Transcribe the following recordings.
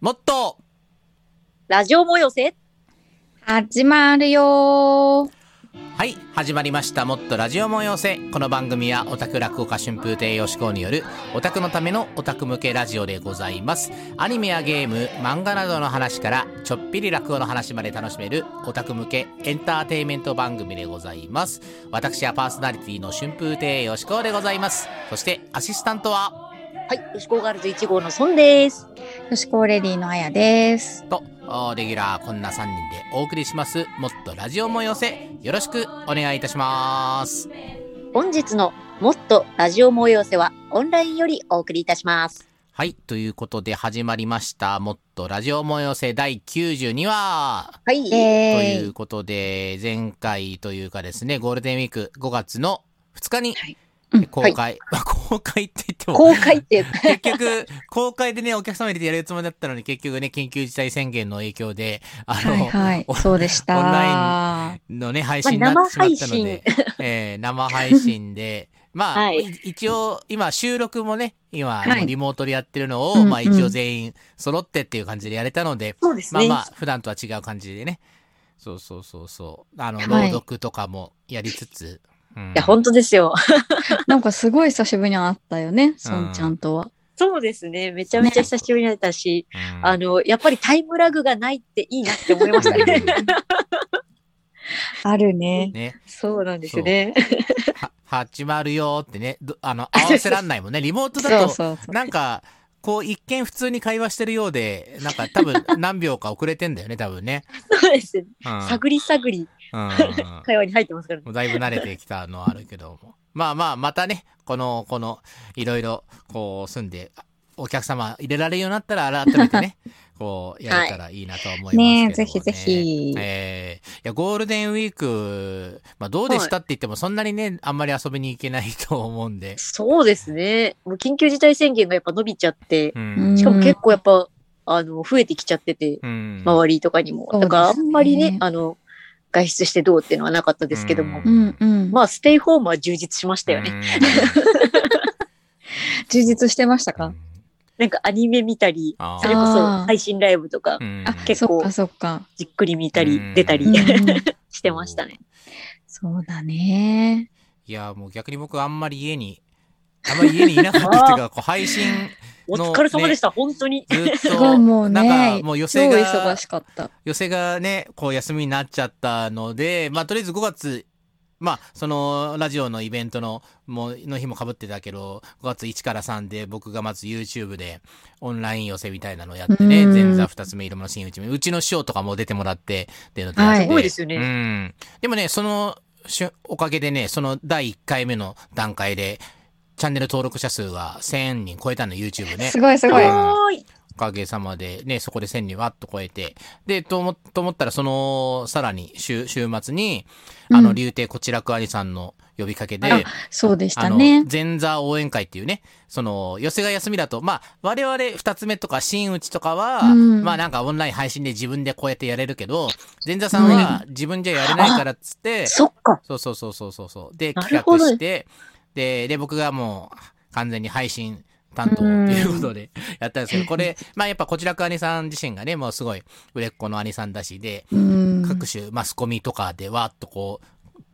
もっと。ラジオもよせ始まるよー。はい始まりました。もっとラジオもよせこの番組はオタク落語家春風亭よしこうによるオタクのためのオタク向けラジオでございます。アニメやゲーム漫画などの話からちょっぴり落語の話まで楽しめるオタク向けエンターテインメント番組でございます。私はパーソナリティの春風亭よしこうでございます。そしてアシスタントははい、よしこガールズ1号のソンです。よしこレディのあやです。とおレギュラーこんな3人でお送りしますもっとラジオもよせよろしくお願いいたします本日のもっとラジオもよせはオンラインよりお送りいたします。はい。ということで始まりました。もっとラジオもよせ第92話。はい。とえいうことで、前回というかですね、ゴールデンウィーク5月の2日にはいうん公開、まあ 公開って言っても、公開って、結局、公開でね、お客様入れてやるつもりだったのに、結局ね、緊急事態宣言の影響で、あー、の、はいはいお。そうでした。オンラのね、配信になってしまったので、えー生配信で、まあ、はいい一応、今、収録もね、今、はいリモートでやってるのを、まあ一応全員揃ってっていう感じでやれたので、そうですね。まあまあ、普段とは違う感じでね。そうそうそうそう。あの、はい朗読とかもやりつつ。うんいや、本当ですよ。なんかすごい久しぶりに会ったよね、そんちゃんとは。そうですね。めちゃめちゃ久しぶりになったし、うんあの、やっぱりタイムラグがないっていいなって思いましたね。あるね。ね、そうなんですね。は、始まるよってね、どあの、合わせらんないもんね。リモートそだと、うそうそう。なんか、こう、一見普通に会話してるようで、なんか多分何秒か遅れてんだよね、多分ね。そうですね。うん。探り探りうん。会話に入ってますからね。もうだいぶ慣れてきたのはあるけども。まあまあ、またね、この、この、いろいろ、こう、住んで、お客様入れられるようになったら、改めてね、こう、やれたらいいなとは思いますけどもね。ねえぜひぜひえーいや、ゴールデンウィーク、まあどうでしたって言っても、そんなにね、あんまり遊びに行けないと思うんで。そうですね。もう緊急事態宣言がやっぱ伸びちゃって、うん。しかも結構やっぱ、あの、増えてきちゃってて、うん。周りとかにも。だからあんまりね、あの、外出してどうっていうのはなかったですけども。ううんうん。まあ、ステイホームは充実しましたよね。うん 充実してましたか？なんかアニメ見たりそれこそ配信ライブとか結構。じっくり見たりうん、出たり してましたね。そうだね。いや、もう逆に僕あんまり家に、あんまり家にいなかったっていうか、こう配信 お疲れ様でした、本当に。ずっすごいと、もうなんねか、もう寄超せ忙が、しかった。寄せがね、こう休みになっちゃったので、まあとりあえず5月、まあ、その、ラジオのイベントの、もう、の日も被ってたけど、5月1から3で僕がまず YouTube でオンライン寄せみたいなのやってね、うん前座二つ目色の新内目、うちの師匠とかも出てもらって、っていうのではいすごいですようね。ん。でもね、その、しゅおかげでね、その第1回目の段階で、チャンネル登録者数が1000人超えたの、YouTube ね。すごいすごい。おかげさまで、ね、そこで1000人わっと超えて、で、と思と思ったら、その、さらに週、週末に、あの、うん竜亭こちらく兄さんの呼びかけで、あそうでしあの、たね。前座応援会っていうね、その、寄せが休みだと、まあ、我々二つ目とか新内とかは、うんまあなんかオンライン配信で自分でこうやってやれるけど、前座さんは自分じゃやれないからっつって、そっか。そうそうそうそうそうそう。で、企画して、で、で、僕がもう完全に配信担当っていうことでやったんですけど、これ、まあやっぱこちらく兄さん自身がね、もうすごい売れっ子の兄さんだしで、うん。各種マスコミとかでわーっとこ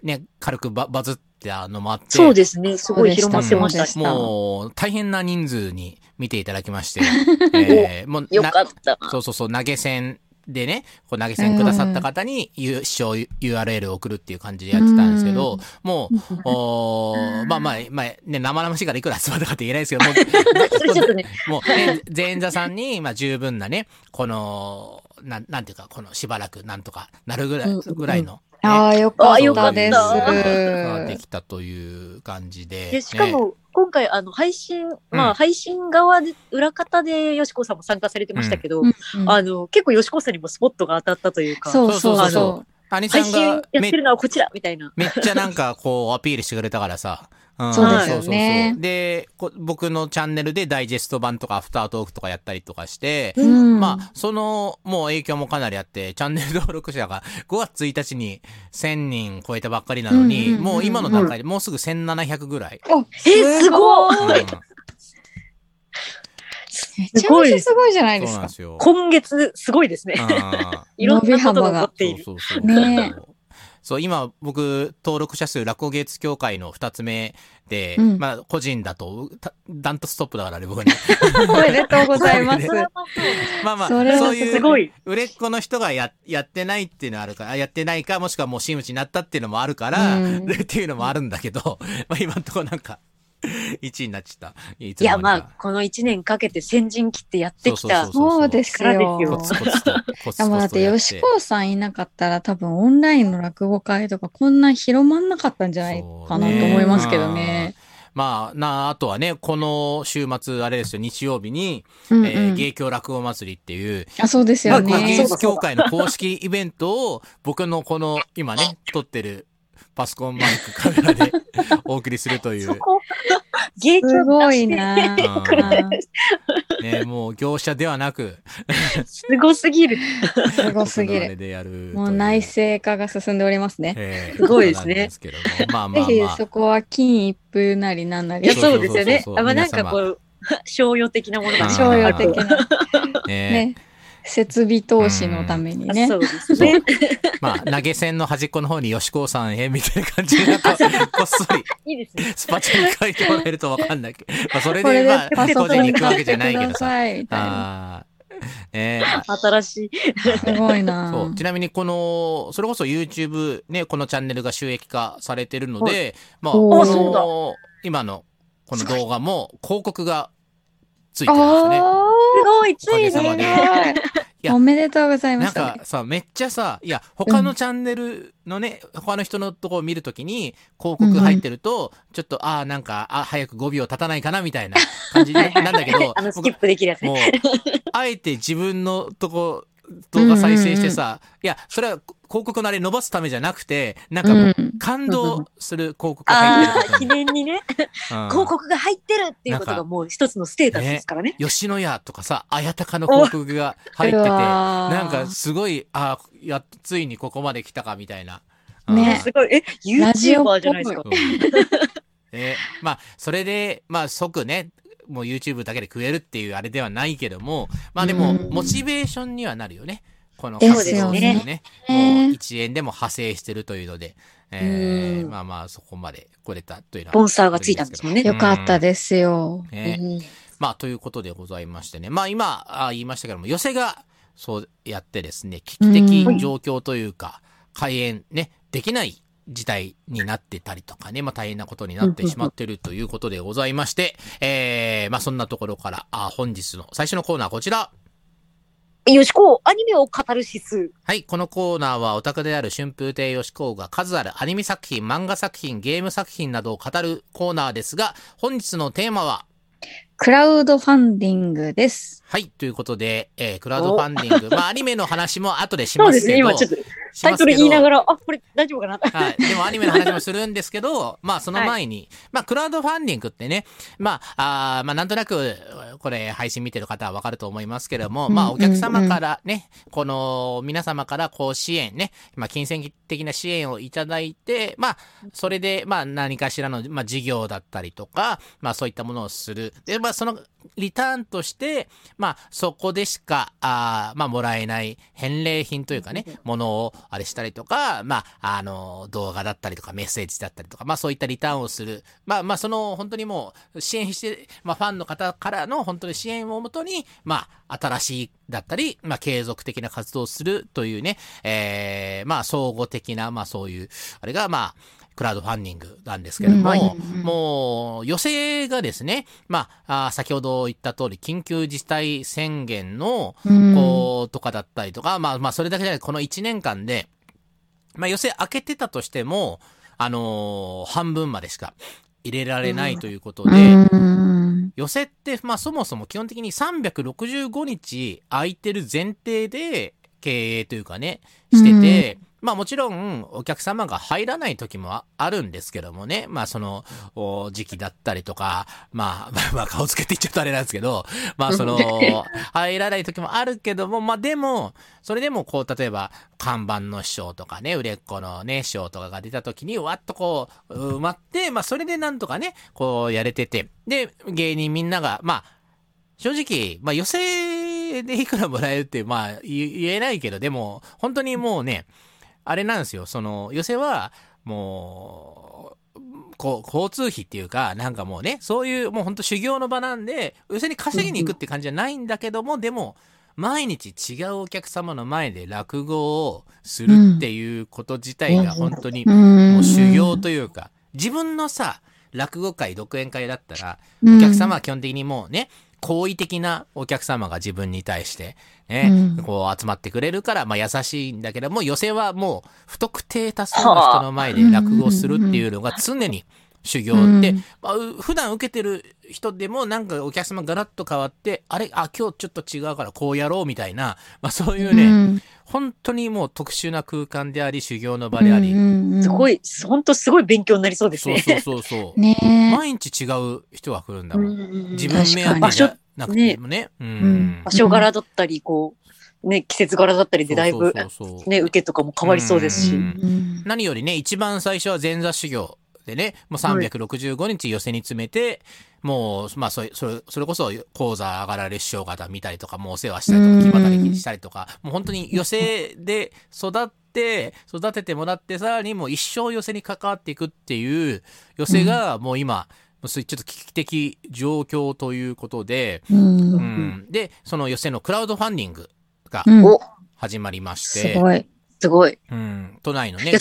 う、ね、軽くババズったのもあって、そうですね。すごい広まってましたしたもう大変な人数に見ていただきまして、えーもうよなかった。そうそうそう、投げ銭でね、こう投げ銭くださった方に、U 視聴 URL を送るっていう感じでやってたんですけど、もう、おーまあまあ、まあ、ね、生々しいからいくら集まったかって言えないですけど、もう、もうね、前座さんに、まあ十分なね、この、なん、なんていうか、このしばらくなんとかなるぐらい、うんぐらいの、ねああ、よかあよかったです。ができたという感じで。で、しかも、今回、あの、配信、まあ、配信側で、裏方でよしこさんも参加されてましたけど、うんうんあの、結構よしこさんにもスポットが当たったというか、そうそうそうそ兄さん配信やがめってるのはこちらみたいな。めっちゃなんかこうアピールしてくれたからさ。んそうですよねそうそうそうでこ、僕のチャンネルでダイジェスト版とかアフタートークとかやったりとかして、う。うん。まあ、その、もう影響もかなりあって、チャンネル登録者が5月1日に1000人超えたばっかりなのに、うんうんうんうんもう今の段階でもうすぐ1700ぐらい。おえすごいうんめちゃめちゃすごいじゃないですか。すよ。今月すごいですね。いろんなことが起こっている。そうそうそうねそう今僕登録者数落語芸術協会の2つ目で、うん。まあ個人だとたダントツトップだからね僕に おめでとうございます。まあまあそいう。売れっ子の人がややってないっていうのはあるからやってないかもしくはもう真打ちになったっていうのもあるから、うん。っていうのもあるんだけど、まあ今のところなんか1位になっちゃった。いいや、まああ、この一年かけて先陣切ってやってきた。そうです力よ。コツコツとコツでもだって、コツとやって吉川さんいなかったら多分オンラインの落語会とかこんな広まんなかったんじゃないかなと思いますけどね。まあ、なあ、あとはね、この週末、あれですよ、日曜日に、うんうん。えー芸協落語祭りっていう、あ、そうですよまあ、この芸ね。術協会の公式イベントを、僕のこの、今ね、撮ってるパソコンマイクカメラでお送りするという、そこ、芸すごいな。なうんね、もう業者ではなく、すごすぎる。すごすぎる。でやるという。もう内製化が進んでおりますね。えーすごいですねすまあまぜひあまあ。そこは金一封なりなんないりや、。そうですよね。あまあ、なんかこう、商用的なものが商用的なね ね、設備投資のためにねあそ。うですね。まあ、投げ銭の端っこの方に吉高さんへみたいな感じで、こっそり、いいですね。スパチャに書いてもらえるとわかんないけど、まあ、それで、まあ、でパソ個人にコン買行くわけじゃないけどさ。あーね新しい。すごいな そう。ちなみに、この、それこそ YouTube ね、このチャンネルが収益化されてるので、まあ、おこの、今の、この動画も広告がついてるんですね。あすごい、ついおかげさまに。でいやおめでとうございまなんす。かさ、めっちゃさ、いや、他のチャンネルのね、他の人のとこを見るときに、広告入ってると、ちょっと、ああ、なんか、あ早く5秒経たないかな、みたいな感じなんだけど あの、スキップできるやつもうね。、あえて自分のとこ、動画再生してさ、いや、それは広告のあれ伸ばすためじゃなくて、なんかもう、うん感動する広告が入ってることに。念にね、うん広告が入ってるっていうことがもう一つのステータスですからね。吉野家とかさ、綾鷹の広告が入ってて、なんかすごい、ああ、やついにここまで来たかみたいな。うんねすごい。え、ラジオっぽ YouTuber いじゃないですか。えまあ、それで、まあ、即ね、もう YouTube だけで食えるっていうあれではないけども、まあでも、うんモチベーションにはなるよね。このですよね。もう1円でも派生してるというので、えーうんまあまあ、そこまで来れたというのは。スポンサーがついたんですもんね。よかったですよ。ねうんまあ、ということでございましてね。まあ、今、あ言いましたけども、寄せが、そうやってですね、危機的状況というか、開演ね、できない事態になってたりとかね、まあ大変なことになってしまっているということでございまして、えー、まあそんなところから、あ本日の最初のコーナーこちら。よしこ、アニメを語る指数。はい、このコーナーはオタクである春風亭よしこうが数あるアニメ作品、漫画作品、ゲーム作品などを語るコーナーですが、本日のテーマは、クラウドファンディングです。はい、ということで、えー、クラウドファンディング、まあアニメの話も後でしそうですね、ますけど、今ちょっとしタイトルますけど言いながら、あ、これ大丈夫かな？はい。でもアニメの話もするんですけど、まあその前に、まあクラウドファンディングってね、まあ、あーまあなんとなく、これ配信見てる方はわかると思いますけれども、まあお客様からね、この皆様からこう支援ね、まあ金銭的な支援をいただいて、まあそれでまあ何かしらの、まあ事業だったりとか、まあそういったものをする。で、まあそのリターンとして、まあそこでしか、あーまあもらえない返礼品というかね、ものをあれしたりとか、まあ、あの、動画だったりとかメッセージだったりとか、まあそういったリターンをする。まあまあその本当にもう支援して、まあファンの方からの本当に支援をもとに、まあ新しいだったり、まあ継続的な活動をするというね、えー、まあ総合的な、まあそういう、あれがまあ、クラウドファンディングなんですけども、もう、寄せがですね、まあ、先ほど言った通り、緊急事態宣言の、うん。こう、とかだったりとか、まあまあ、それだけじゃない、この1年間で、まあ、寄せ開けてたとしても、あのー半分までしか入れられないということで、うん。寄せって、まあ、そもそも基本的に365日空いてる前提で経営というかね、してて、まあもちろんお客様が入らない時もああるんですけどもね、まあそのお時期だったりとか、まあ、ま あまあ顔つけて言っちゃうとあれなんですけど、まあその、入らない時もあるけども、まあでも、それでもこう、例えば看板の師匠とかね、売れっ子のね、師匠とかが出た時に、わっとこう、埋まって、まあそれでなんとかね、こうやれてて、で、芸人みんなが、まあ、正直、まあ、寄せでいくらもらえるって、まあ、言言えないけど、でも、本当にもうね、あれなんですよ、その、寄せは、もう、こう、交通費っていうか、なんかもうね、そういう、もう本当修行の場なんで、寄せに稼ぎに行くって感じじゃないんだけども、でも、毎日違うお客様の前で落語をするっていうこと自体が本当に、もう修行というか、自分のさ、落語会、独演会だったら、お客様は基本的にもうね、好意的なお客様が自分に対して、ね、うん。こう集まってくれるから、まあ優しいんだけども、寄席はもう不特定多数の人の前で落語するっていうのが常に修行で、うん。まあ、う普段受けてる人でもなんかお客様ガラッと変わって、あれ、あ、今日ちょっと違うからこうやろうみたいな、まあそういうね、うん本当にもう特殊な空間であり、修行の場であり、すごい。い、本当すごい勉強になりそうですね。そうそうそう。ねえ。毎日違う人が来るんだもん。うん自分目当て場所じゃなくてもね。うんうん場所柄だったり、こう、ね、季節柄だったりでだいぶ、そうそうそうね、受けとかも変わりそうですし。うんうん何よりね、一番最初は前座修行でね、もう365日寄せに詰めて、もう、まあ、それ、それ、それこそ、講座上がられ師匠方見たりとか、もうお世話したりとか、うん気渡りしたりとか、もう本当に寄せで育って、育ててもらって、さらにもう一生寄せに関わっていくっていう寄せが、もう今、もうそういうちょっと危機的状況ということで、うん。うん、で、その寄せのクラウドファンディングが始まりましすて、ごい。すごい。うん、都内のねで、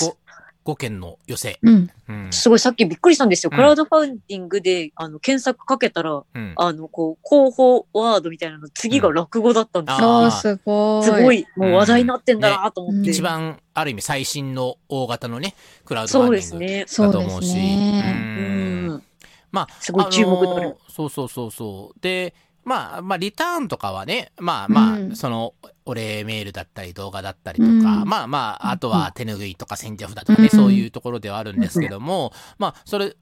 5, 5件の寄せ。うん。うんすごい、さっきびっくりしたんですよ。うんクラウドファンディングで、あの、検索かけたら、うんあの、こう、候補ワードみたいなの、次が落語だったんですよ。あすごい。すごい、もう話題になってんだなと思って。うん一番、ある意味最新の大型のね、クラウドフそうァンディングですね。そうですだと思うし。ね。ううんん。まあ、すごい注目のあのーそうそうそうそう。で、まあ、まあ、リターンとかはね、まあまあ、うんその、お礼メールだったり動画だったりとか、うん。まあまあ、あとは手拭いとか千社札とかね、うん。そういうところではあるんですけども、まあ、それ、う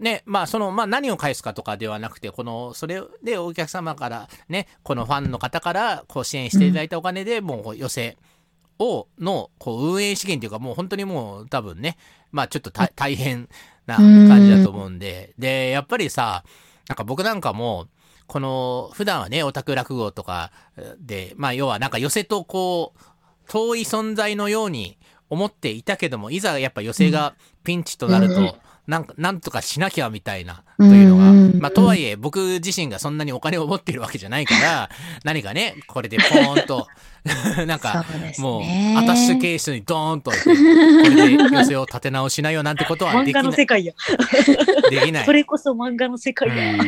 ね、まあ、その、まあ、何を返すかとかではなくて、この、それでお客様から、ね、このファンの方から、こう、支援していただいたお金で、もう、寄せを、の、こう、運営資源というか、もう本当にもう、多分ね、まあ、ちょっとた大変な感じだと思うんで、で、やっぱりさ、なんか僕なんかも、この、普段はね、オタク落語とかで、まあ要はなんか寄せとこう、遠い存在のように思っていたけども、いざやっぱ寄せがピンチとなると、うんなんか、なんとかしなきゃみたいな、というのが、うんまあとはいえ僕自身がそんなにお金を持っているわけじゃないから、何かね、これでポーンと、なんか、もう、ねアタッシュケースにドーンと、これで寄せを立て直しなよなんてことはできない。の世界や。できない そ。れこそ漫画の世界や。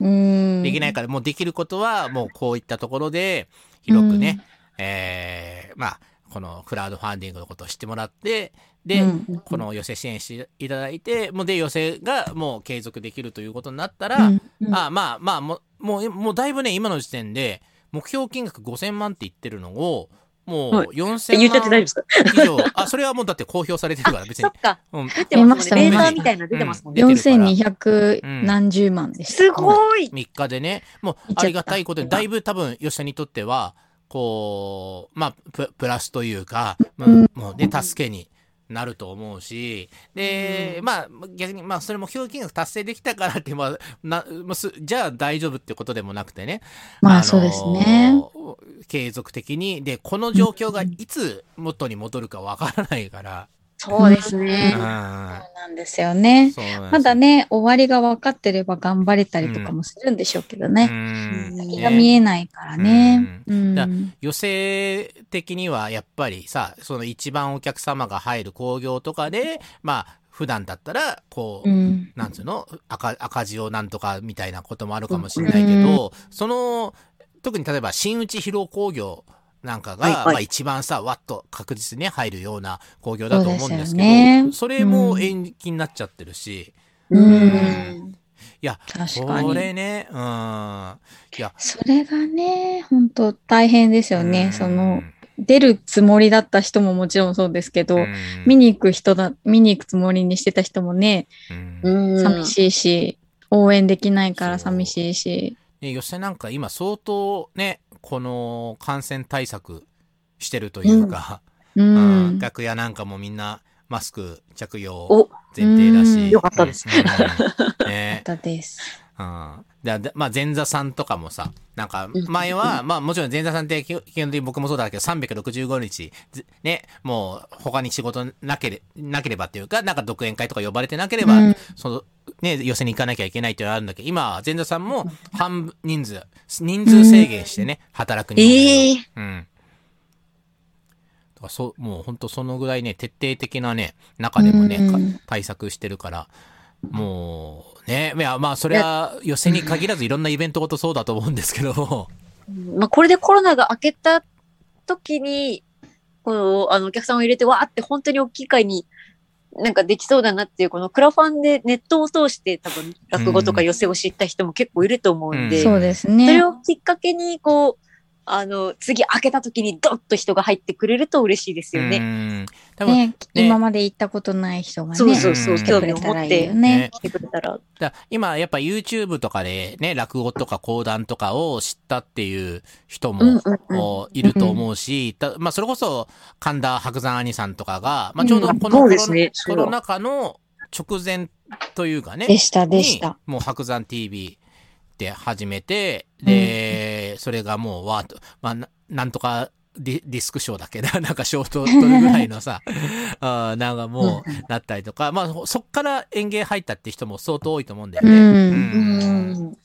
できないから、もうできることは、もうこういったところで、広くね、えー、まあ、このクラウドファンディングのことを知ってもらって、で、うんこの寄せ支援していただいて、もうで、寄せがもう継続できるということになったら、うんうん。あまあまあ、もう、もう、もうだいぶね、今の時点で、目標金額5000万って言ってるのを、もうはい。4000言っちゃって大丈夫万ですか？以上、あ、それはもうだって公表されてるから、別に。そっ。か。うん、出てますね。見ましたレーザーみたいなの出てますもんね。うん。出てるから。4200何十万でした。すごい。3日でね、もうありがたいことで、だいぶ多分吉田にとっては、こう、まあ、ププラスというか、まあうんもうね、助けになると思うし、で、まあ、逆に、まあ、それも標金額達成できたからって、まあ、な、じゃあ大丈夫ってことでもなくてね。のまあそうですね。継続的に、で、この状況がいつ元に戻るかわからないから、そうですうん。ね。そうなんですよね。まだね、終わりが分かってれば頑張れたりとかもするんでしょうけどうね。ん先が見えないからね。うんだ寄席的にはやっぱりさ、その一番お客様が入る興行とかで、まあ、普段だったら、こう、うんなんつうの？赤、赤字をなんとかみたいなこともあるかもしれないけど、その、特に例えば新内披露興行なんかが、はいはい。まあ一番さ、わっと確実にね入るような興行だと思うんですけど、そね。それも延期になっちゃってるし、ううん。ん。いや、確かこれに。ね、うん、いや、それがね、本当大変ですようん。ね。その、出るつもりだった人ももちろんそうですけど、うん。見に行く人だ、見に行くつもりにしてた人もね、寂しいし、応援できないから寂しいし。ね、寄せなんか今相当ね、この感染対策してるというか、ううん。ん。楽屋なんかもみんなマスク着用お、前提だし。うん。よかったです。うん。うんよかねったです。うんででまあ、前座さんとかもさ、なんかうん、前は、まあ、もちろん前座さんって基本的に僕もそうだけど、365日、ずね、もう、他に仕事なけれなければっていうか、なんか独演会とか呼ばれてなければ、うん。その、ね、寄せに行かなきゃいけないっていうのがあるんだけど、今は前座さんも半分人数、人数制限してね、働く人数を。ええうん。だからそう、もう本当そのぐらいね、徹底的なね、中でもね、対策してるから、もう、ね、いや、まあ、それは寄せに限らずいろんなイベントごとそうだと思うんですけども、まあ、これでコロナが明けた時に、この、あの、お客さんを入れて、わーって本当に大きい会になんかできそうだなっていう、このクラファンでネットを通して多分落語とか寄せを知った人も結構いると思うんで、うん。そうですそれね。をきっかけに、こう、あの、次開けた時にドッと人が入ってくれると嬉しいですようね。ん。多分、ね、今まで行ったことない人がね、そうそうそう、興味をくれたらいい持ってよね。来てくれたら。だ今やっぱ YouTube とかでね、落語とか講談とかを知ったっていう人も、うんうんうん。おいると思うし、たまあ、それこそ神田伯山兄さんとかが、まあ、ちょうどうんこのコロ,、ねコロナ禍の直前というかね、でした、でしたに。もう白山 TV で始めて、で、それがもうわと、まあ、ななんとかディディスクショーだっけな、なんかショート撮るぐらいのさ、あーなんかもうなったりとか、まあそっから園芸入ったって人も相当多いと思うんだよね。うんうん。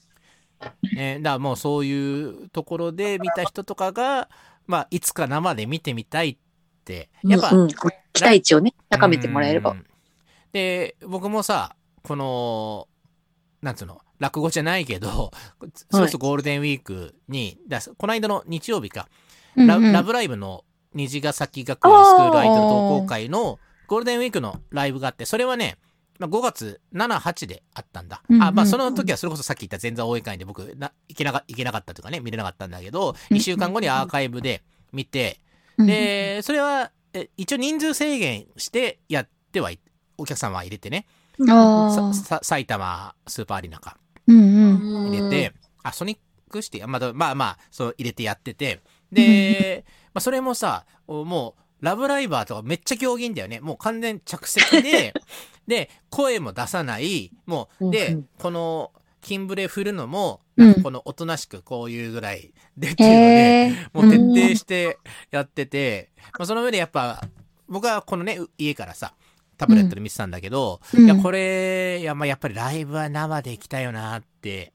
ね、だからもうそういうところで見た人とかが、まあいつか生で見てみたいって、やっぱ、うんうん期待値をね、高めてもらえればう。んで、僕もさ、この、なんつうの、落語じゃないけど、それこそゴールデンウィークに、だこの間の日曜日か、ラうんうん。ラブライブの虹ヶ崎学園スクールアイドル同好会のゴールデンウィークのライブがあって、それはね、まあ、5月7、8であったんだ。うんうんあ、まあその時はそれこそさっき言った前座応援会で僕な行けなか、行けなかったというかね、見れなかったんだけど、うん2週間後にアーカイブで見て、うんで、それは、え一応人数制限してやってはい、お客様入れてね、埼玉スーパーアリーナか。入れて、あ、ソニックシティ、まあ、まあまあ、そう入れてやってて、で、まあそれもさ、おもう、ラブライバーとかめっちゃ行儀んだよね。もう完全着席で、で、声も出さない、もう、で、この、キンブレ振るのも、このおとなしくこういうぐらいでっていうので、もう徹底してやってて、まあ、その上でやっぱ、僕はこのね、う家からさ、タブレットで見てたんだけど、うん。いや、これ、いや、まあ、やっぱりライブは生で行きたいよなって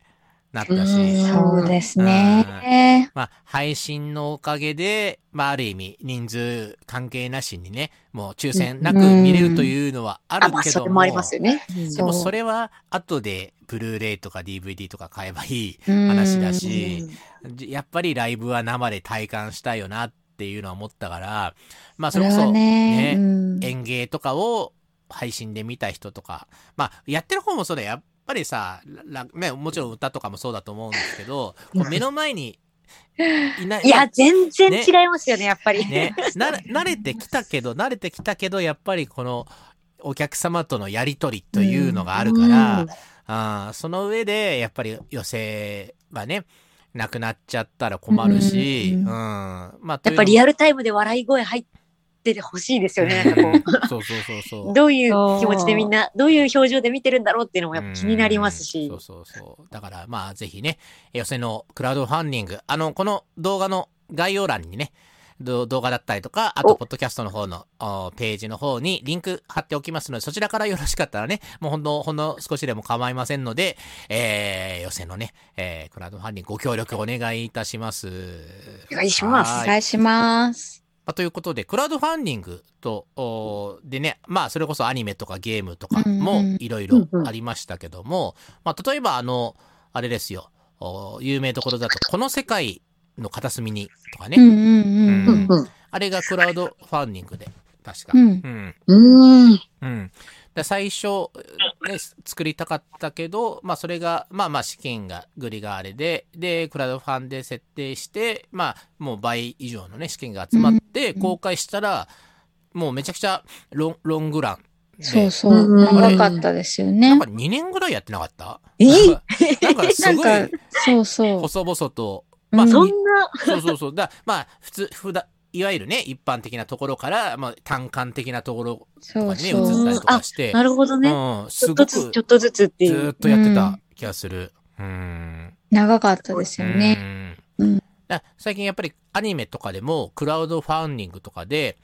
なったし、うんそうですね。まあ、配信のおかげで、まあ、ある意味、人数関係なしにね、もう抽選なく見れるというのはあるけども、それもありますよね。でもそれは後でブルーレイとか DVD とか買えばいい話だし、じやっぱりライブは生で体感したいよなっていうのは思ったから、まあそれこそねね、うん演芸とかを配信で見た人とか、まあやってる方もそうだよ。やっぱりさ、らね、もちろん歌とかもそうだと思うんですけど、こう目の前にいない。いや、全然違いますよね、やっぱり。ね、な慣れてきたけど、慣れてきたけど、やっぱりこのお客様とのやりとりというのがあるから、うんあーその上で、やっぱり寄せがね、なくなっちゃったら困るし、ううんん。まあ、アやっぱリアルタイムで笑い声入っててほしいですよね。なんかこそうそうそうそうう。どういう気持ちでみんな、どういう表情で見てるんだろうっていうのもやっぱ気になりますしうん。そうそうそう。だからまあぜひね、寄せのクラウドファンディング、あの、この動画の概要欄にね、ど動画だったりとか、あと、おポッドキャストの方のおページの方にリンク貼っておきますので、そちらからよろしかったらね、もうほんの、ほんの少しでも構いませんので、えー、寄せのね、えー、クラウドファンディングご協力お願いいたします。お願いします。はい。お願いします。まあ、ということで、クラウドファンディングと、おでね、まあ、それこそアニメとかゲームとかうんもうん。いろいろありましたけども、まあ、例えば、あの、あれですよ、お有名どころだと、この世界の片隅にとかね、あれがクラウドファンディングで、確か。うんうん。うん。うん。うん。で最初、ね、作りたかったけど、まあそれが、まあまあ資金がグリがあれで、で、クラウドファンで設定して、まあもう倍以上のね、資金が集まって、うん公開したら、もうめちゃくちゃロンロングランで。そうそう。うん長かったですよねなんか。2年ぐらいやってなかった？え なんかすごいそうそう。細々と、まあ、うんそんな、そうそうそう。だまあ、普通、ふだ、いわゆるね、一般的なところから、まあ、単管的なところとかにね、移そう。ったりとかして、なるほどね。うん、ちすごく、ょっとずつ、ちょっとずつっていう。ずーっとやってた気がする。うん。長かったですよね。うん最近やっぱりアニメとかでもクラウドファンディングとかで、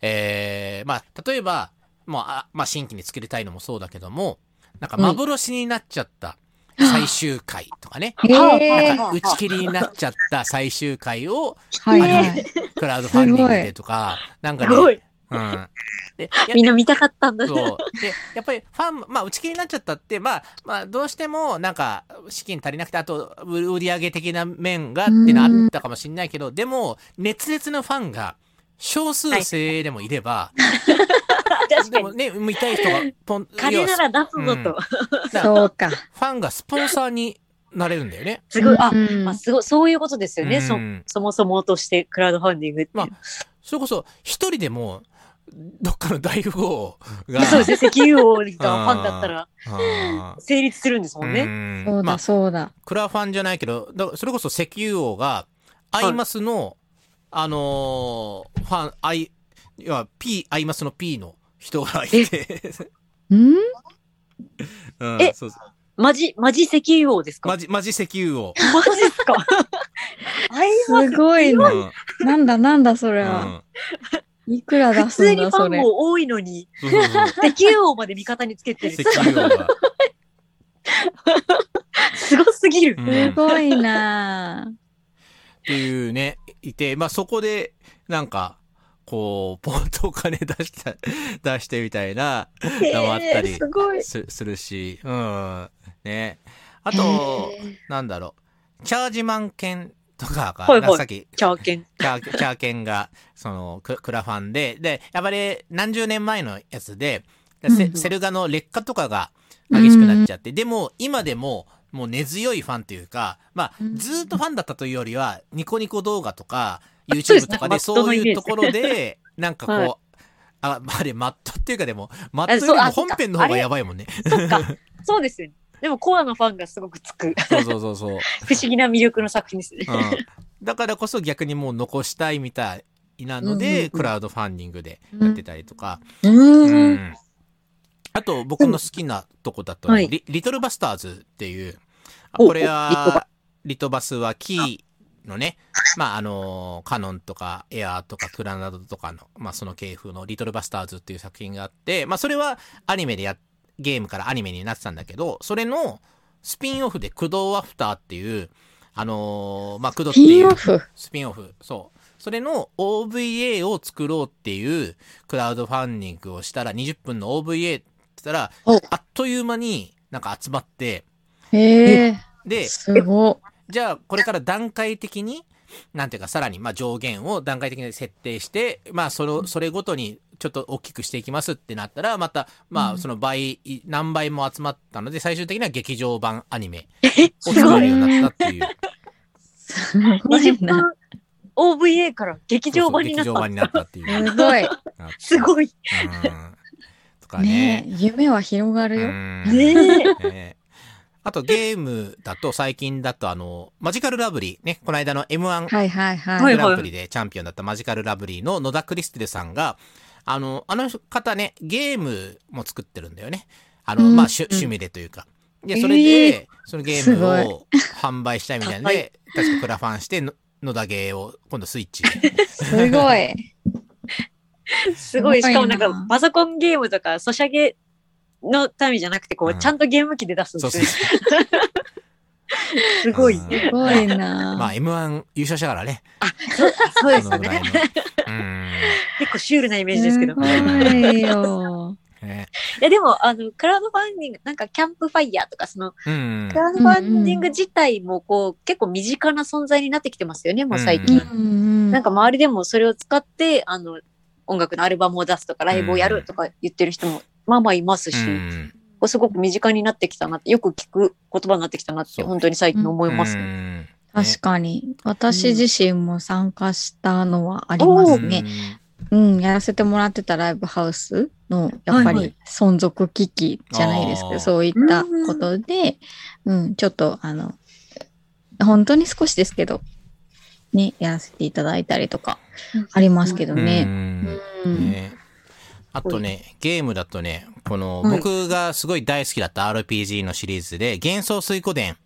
えー、まあ、例えば、もう、あまあ、新規に作りたいのもそうだけども、なんか幻になっちゃった最終回とかね、へえなんか打ち切りになっちゃった最終回をはいはい。クラウドファンディングでとか、なんかね。うん。で、やみんな見たかったんだ。そう。で、やっぱりファン、まあ、打ち切りになっちゃったって、まあ、まあ、どうしても、なんか、資金足りなくて、あと、売り上げ的な面がっていうのあったかもしれないけど、でも、熱烈なファンが、少数生でもいれば。でもね、見たい人が、ポン、金なら出すぞうんと。そうか。ファンがスポンサーになれるんだよね。すごい。あ、うんまあ、すごい、そういうことですよね。そうんそもそもとしてクラウドファンディングって。まあそれこそ、一人でも、どっかの大富豪が、そうですね。石油王がファンだったら成立するんですもんね。うんそうだまあそうだ。クラファンじゃないけど、だそれこそ石油王が、アイマスの、あのーファン、アイ、要は P、アイマスの P の人がいて、ん？うんえそうそうマジ、マジ石油王ですか？マジ、マジ石油王。マジですか？すごいな。うんなんだなんだそれうは。んいくら出普すんだそれ。通にファンも多いのに、そうそうそう石油王まで味方につけてる石。油王が。すごすぎる。うんすごいなっていうね、いて、まあそこで、なんか、こう、ポンとお金出した、出してみたいな、のもあったりえーすごい。すするし、うん。ね。あと、なんだろう、チャージマン券とかが、はいさっき、チャーケン。チャー、チャー券が、その、ククラファンで、で、やっぱり何十年前のやつで、でセうん。セルガの劣化とかが激しくなっちゃって、でも、今でも、もう根強いファンというか、まあ、うん。ずーっとファンだったというよりは、ニコニコ動画とか、YouTube とかでそういうところで、なんかこう、はいあ、まあ、あれ、マットっていうかでも、マットよりも本編の方がやばいもんね。そっか。そうですよね。でもコアのファンがすごくつく。そうそうそうそう。不思議な魅力の作品ですね。うん、だからこそ逆にもう残したいみたいなので、うんうんうんクラウドファンディングでやってたりとか。ううんんあと、僕の好きなとこだと、はいリ、リトルバスターズっていう、これは、リトバスはキーのね、まあ、あの、カノンとかエアーとかクラナドとかの、まあ、その系譜のリトルバスターズっていう作品があって、まあ、それはアニメでや、ゲームからアニメになってたんだけど、それのスピンオフで駆動アフターっていう、あのーまあ、駆動ってピいうンオフ？スピンオフ。そう。それの OVA を作ろうっていうクラウドファンディングをしたら20分の OVA って言ったらお、あっという間になんか集まって、へえ。で、すごじゃあこれから段階的に、なんていうかさらにまあ上限を段階的に設定して、まあそれ、それごとにちょっと大きくしていきますってなったら、また、まあその倍、何倍も集まったので、最終的には劇場版アニメを作れるようになったっていう。い。すご20い OVA から劇場版になった。そうそう劇場版になったっていう。すごい。すごい。うんとかね夢は広がるよ。うんねえ。ねあとゲームだと最近だとあの、マジカルラブリーね、この間の M1 はいはいは。はいいグランプリでチャンピオンだったマジカルラブリーの野田クリステルさんが、あの、あの方ね、ゲームも作ってるんだよね。あの、うんまあ、趣趣味でというか。で、それえで、そのゲームを販売したいみたいなので、確かクラファンしての、野田ゲーを今度スイッチで。すごい。すごい。しかもなんか、パソコンゲームとか、ソシャゲのためじゃなくて、こう、うんちゃんとゲーム機で出すんですそうね。すごい。うんすごいな。まあ、M1 優勝したからね。そうですね。結構シュールなイメージですけど。すごいいよ。ねや、でも、あの、クラウドファンディング、なんか、キャンプファイヤーとか、その、うんク。ラウドファンディング自体も、こう、結構身近な存在になってきてますよね、もう最う近。んなんか、周りでもそれを使って、あの、音楽のアルバムを出すとか、ライブをやるとか言ってる人も、まあまあいますし、うん。すごく身近になってきたなって、よく聞く言葉になってきたなって、本当に最近思いますうね。ん。確かに。私自身も参加したのはありますね。うん、やらせてもらってたライブハウスの、やっぱり存続危機じゃないですけど、そういったことで、うん、ちょっとあの、本当に少しですけど、ね、やらせていただいたりとか、ありますけどうん。ね。ううんん。ねあとね、ゲームだとね、この、はい。僕がすごい大好きだった RPG のシリーズで、幻想水湖伝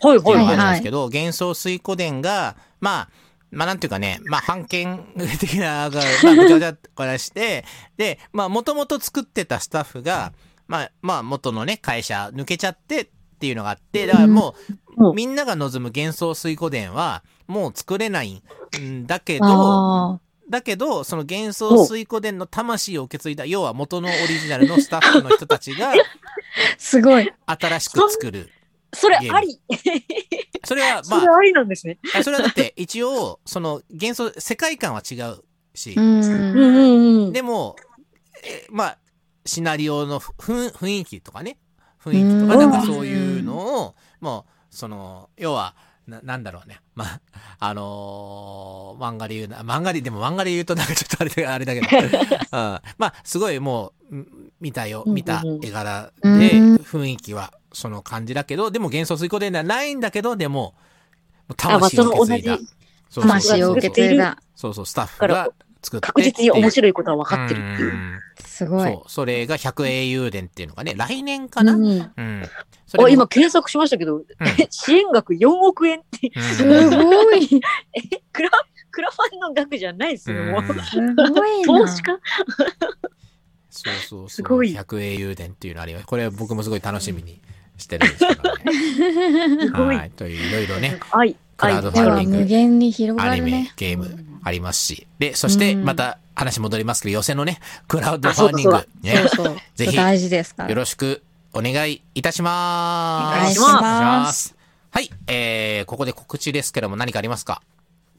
はいっていうのがはいはい。あるんですけど、幻想水湖伝が、まあ、まあなんていうかね、まあ判権的な、が まあぐちゃぐちゃっこらして、で、まあもともと作ってたスタッフが、まあ、まあ元のね、会社抜けちゃってっていうのがあって、だからもう、うん。みんなが望む幻想水湖伝は、もう作れないんだけど、あだけど、その幻想水湖伝の魂を受け継いだ、要は元のオリジナルのスタッフの人たちがー すごい。新しく作る。それあり。それは、そまれありなんですね。あ、それはだって一応、その幻想、世界観は違うしう、。うんんうんうん。でも、えまあ、シナリオのふ雰囲気とかね、雰囲気とか、うんなんかそういうのを、もう、その、要は、な、なんだろうね。まあ、あのー漫画で言うな、漫画で、でも漫画で言うとなんかちょっとあれだあれだけど、うん、まあ、すごいもう、ん見たよ、見た絵柄で、うん雰囲気はその感じだけど、でも幻想水湖伝ではないんだけど、でも、魂を受け継いだ。魂を受け継いだ。そうそう、スタッフが作って確実に面い白いことは分かってるっていう。んすごい。そう、それが100英雄伝っていうのがね、来年かな、うん、うんそれもあ今検索しましたけど、支援額4億円って、うんすごい。クラ、クラファンの額じゃないですよ、もう。うんすごいな。投資家？そうそうそう。すごい100英雄伝っていうのあります。これ僕もすごい楽しみにしてるんですけどね。すごい。はい。という、いろいろね、愛、愛クラウドファンディング無限に広アニメがるね、。ゲームありますし。で、そしてうんまた話戻りますけど、寄せのね、クラウドファンディング、ねそうそう。ぜひ大事です。よろしくお願いいたします。お願いしますお願いします。はい。えー、ここで告知ですけども何かありますか？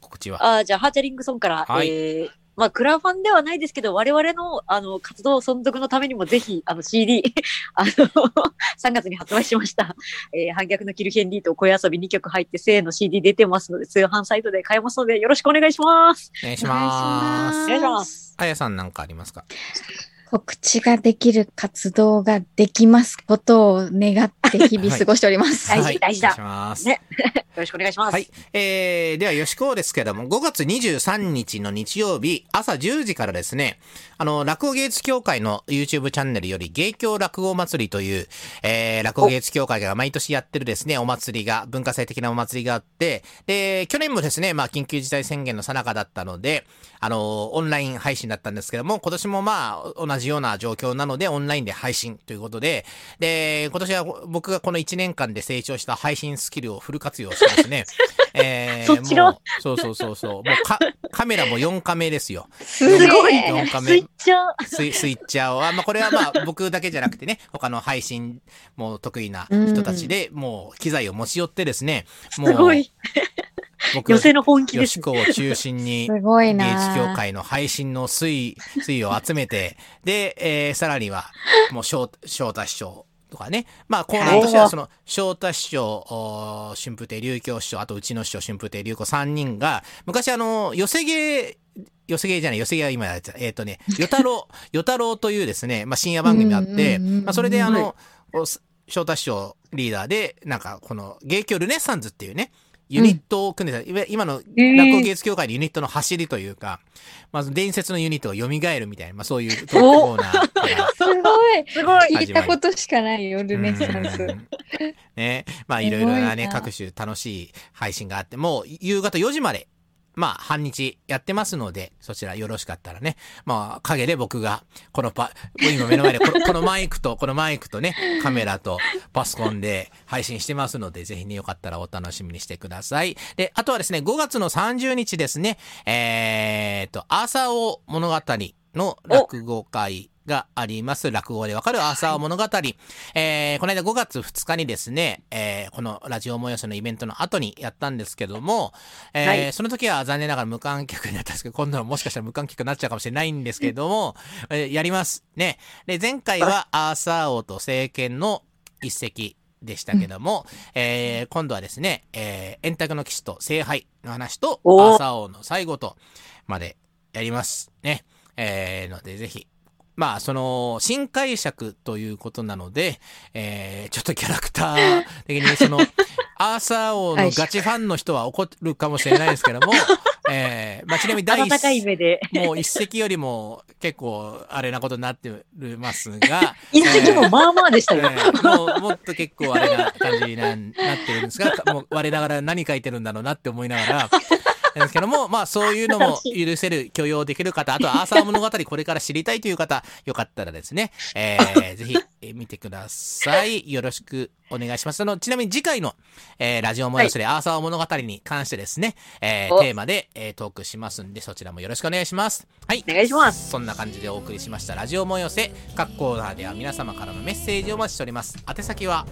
告知は。あじゃあ、ハーチャリングソンから、はいえー、まあ、クラファンではないですけど、我々の、あの、活動存続のためにも、ぜひ、あの、CD、あの、3月に発売しました。えー、反逆のキルヒェンリーと声遊び2曲入って、正の CD 出てますので、通販サイトで買えますので、よろしくお願いします。お願いしま。すお願いします。あやさんなんかありますか？告知ができる活動ができますことを願って日々過ごしております。大事はい大事だお願いします。ね よろしくお願いします。はい。えー、では、よしこうですけども、5月23日の日曜日、朝10時からですね、あの、落語芸術協会の YouTube チャンネルより、芸協落語祭りという、えー、落語芸術協会が毎年やってるですね、お祭りが、文化祭的なお祭りがあって、で、去年もですね、まあ、緊急事態宣言の最中だったので、あの、オンライン配信だったんですけども、今年もまあ、同じような状況なので、オンラインで配信ということで、で、今年は僕がこの1年間で成長した配信スキルをフル活用してですね、えー、そっち側もうそうそうそうそう。もうか、カメラも4カメですよ。すごい4カメスイッ。チャー。スイスイッチャーは、まあこれはまあ僕だけじゃなくてね、他の配信も得意な人たちで、もう機材を持ち寄ってですね、もうすごい。僕、寄せの本気よです。しこを中心に、すごいな協会の配信の推移、推移を集めて、で、えー、さらには、もう、翔翔太師匠とかね。まあ、コーナーとしては、その、翔太師匠、お春風亭流京師匠、あとうちの師匠、春風亭流子3人が、昔あの、寄せ芸、寄せ芸じゃない、寄せ芸は今やってた。えっ、とね、与太郎、与太郎というですね、まあ、深夜番組があって、うんうんうんうんまあ、それであの、お翔太師匠リーダーで、なんか、この、芸協ルネッサンズっていうね、ユニットを組んでた、いわ今のー落語芸術協会のユニットの走りというか、まず伝説のユニットが蘇るみたいな、まあそういうトークコーナー すごい。すごい。聞いたことしかないよ、ルネサンス。うんね。まあいろいろなね、各種楽しい配信があって、もう夕方4時まで、まあ半日やってますので、そちらよろしかったらね、まあ陰で僕が、このパ、今目の前でこの このマイクと、このマイクとね、カメラとパソコンで配信してますので、ぜひね、よかったらお楽しみにしてください。で、あとはですね、5月の30日ですね、えーと、朝尾物語の落語会があります。落語でわかる朝尾物語。えー、この間5月2日にですね、えー、このラジオ催しのイベントの後にやったんですけども、えーはいその時は残念ながら無観客になったんですけど、今度はもしかしたら無観客になっちゃうかもしれないんですけども、えーやります。ね。で、前回は朝尾と政権の一席でしたけども、えー今度はですね、えー、円卓の騎士と聖杯の話と、おー朝尾の最後と、までやります。ね。えー、ので、ぜひ、まあ、その、新解釈ということなので、えー、ちょっとキャラクター的に、その、アーサー王のガチファンの人は怒るかもしれないですけども、えー、まあ、ちなみに第一、目で。もう一席よりも結構あれなことになってますが、一席もまあまあでしたよ。えーもうもっと結構あれな感じにななってるんですが、もう我ながら何書いてるんだろうなって思いながら、ですけども、まあそういうのも 許せる、許容できる方、あとはアーサー物語これから知りたいという方、よかったらですね、えー、ぜひえー見てください。よろしくお願いします。あの、ちなみに次回の、えーラジオもよそでアーサー物語に関してですね、えーおテーマで、えートークしますんで、そちらもよろしくお願いします。はい。お願いします。そんな感じでお送りしましたラジオもよせ各コーナーでは皆様からのメッセージをお待ちしております宛先は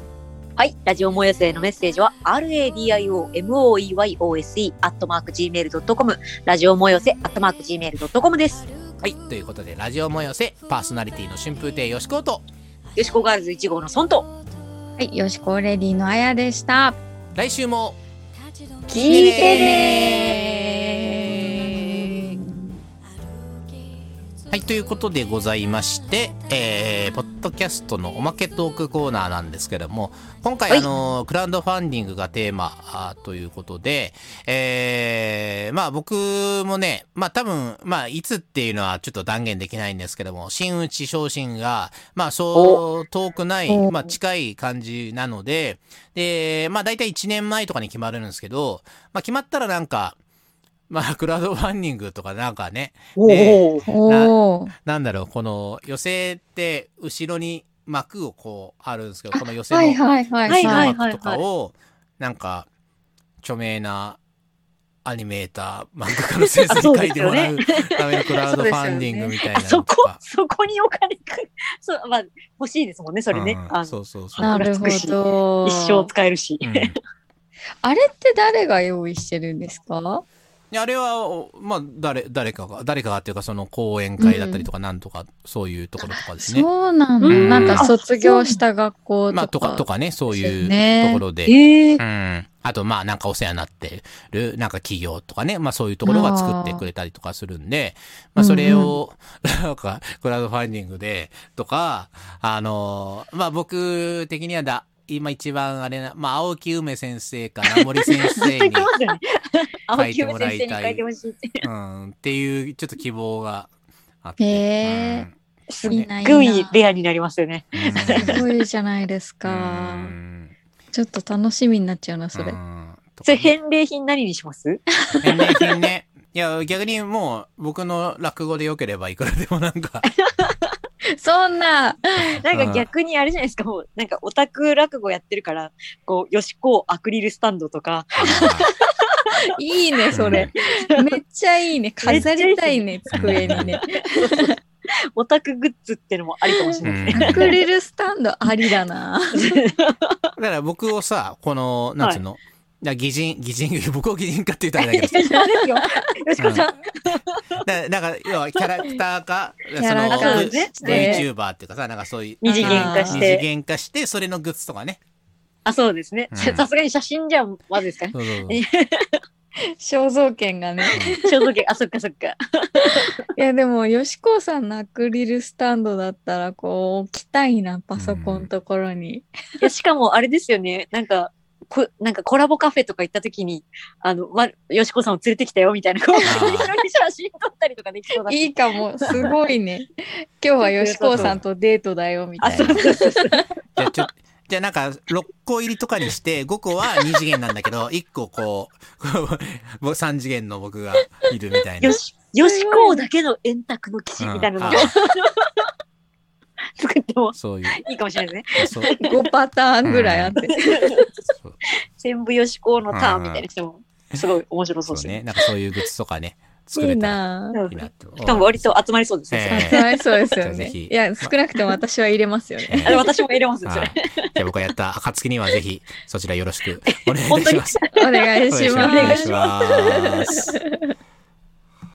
はい。ラジオもよせのメッセージは、radiomoyose、アットマーク gmail.com、ラジオもよせ、アットマーク gmail.com です。はいということでラジオもよせパーソナリティの春風亭よしことよしこガールズ1号のソンと、はい、よしこレディのあやでした。来週も聞いてねはいということでございましてえー、ポッドキャストのおまけトークコーナーなんですけども今回、はい。あのクラウドファンディングがテーマあということでえー、まあ僕もねまあ多分まあいつっていうのはちょっと断言できないんですけども真打ち昇進がまあそう遠くないお。まあ近い感じなのででまあ大体1年前とかに決まるんですけどまあ決まったらなんかまあ、クラウドファンディングとかなんかね、おねーおー。なんだろう、この寄せって後ろに幕をこうあるんですけど、この寄せのはいはいはいはいはい幕とかを、なんか、著名なアニメーター、漫画家の先生に書いてもらうためのクラウドファンディングみたいなあそこのとか。、そこにお金か、そう、まあ、欲しいですもんね、それね。うんそうそうそう。なるほど。一生使えるし。うん あれって誰が用意してるんですか？あれは、おまあ、誰、誰かが、誰かがっていうか、その講演会だったりとか、なんとか、そういうところとかですね。そうなんだ。うんなんか卒業した学校とか。まあ、とか、とかね、そういうところで。ええうん。あと、まあ、なんかお世話になってる、なんか企業とかね、まあそういうところが作ってくれたりとかするんで、まあそれを、なんか、クラウドファンディングで、とか、あの、まあ僕的にはだ、今一番あれな、まあ青木梅先生か名森先生に 書いてもらいたい。うん、っていう、ちょっと希望があって。へー。うん。すごいレアになりますよね。すごいじゃないですうか。ん。ちょっと楽しみになっちゃうな、それ。それ返礼品何にします？返礼品ね。いや、逆にもう、僕の落語でよければいくらでもなんか、そんな、なんか逆にあれじゃないですか、もう、なんかオタク落語やってるから、こう、よしこアクリルスタンドとか、いいね、それ。めっちゃいいね。飾りたいね、机にね。オタクグッズってのもありかもしれないですね。アクリルスタンドありだな。だから僕をさ、この、なんつうの、だから擬人、擬人、僕を擬人化って言ったらだけどよ。よしこさん。だなんか、要は キャラクターか、その、ね VTuber っていうかさ、なんかそういう、二次元化し二次て。元化して、それのグッズとかね。あ、そうですね。うんさすがに写真じゃまずですかね。肖像権がね。肖像権、あ、そっかそっか。いや、でも、よしこさんのアクリルスタンドだったら、こう、置きたいな、パソコンのところに。いや、しかもあれですよね。なんか、こなんかコラボカフェとか行った時に、あの、ま、よしこさんを連れてきたよみたいな、こう、ー一緒に写真撮ったりとかできそうだしいいかも、すごいね。今日はよしこさんとデートだよ、みたあ、いなそう。そうそうそう。じゃあちょじゃあなんか、6個入りとかにして、5個は2次元なんだけど、1個こう、こう僕3次元の僕がいるみたいな。よし、よしこだけの円卓の騎士みたいなのがうんあ作ってもそういう。いいかもしれないですね。そう5パターンぐらいあって。全部よしこのターンみたいにしても、すごい面白そそううですね。ね。なんかそういうグッズとかね、作れたらなうんいいなって。しかも割と集まりそうですね。えそれはい、そうですよね。いや、少なくとも私は入れますよね。あれ私も入れますよ、そ。じゃあ僕がやった暁にはぜひ、そちらよろしくお願いします。お願いしおます。願いします。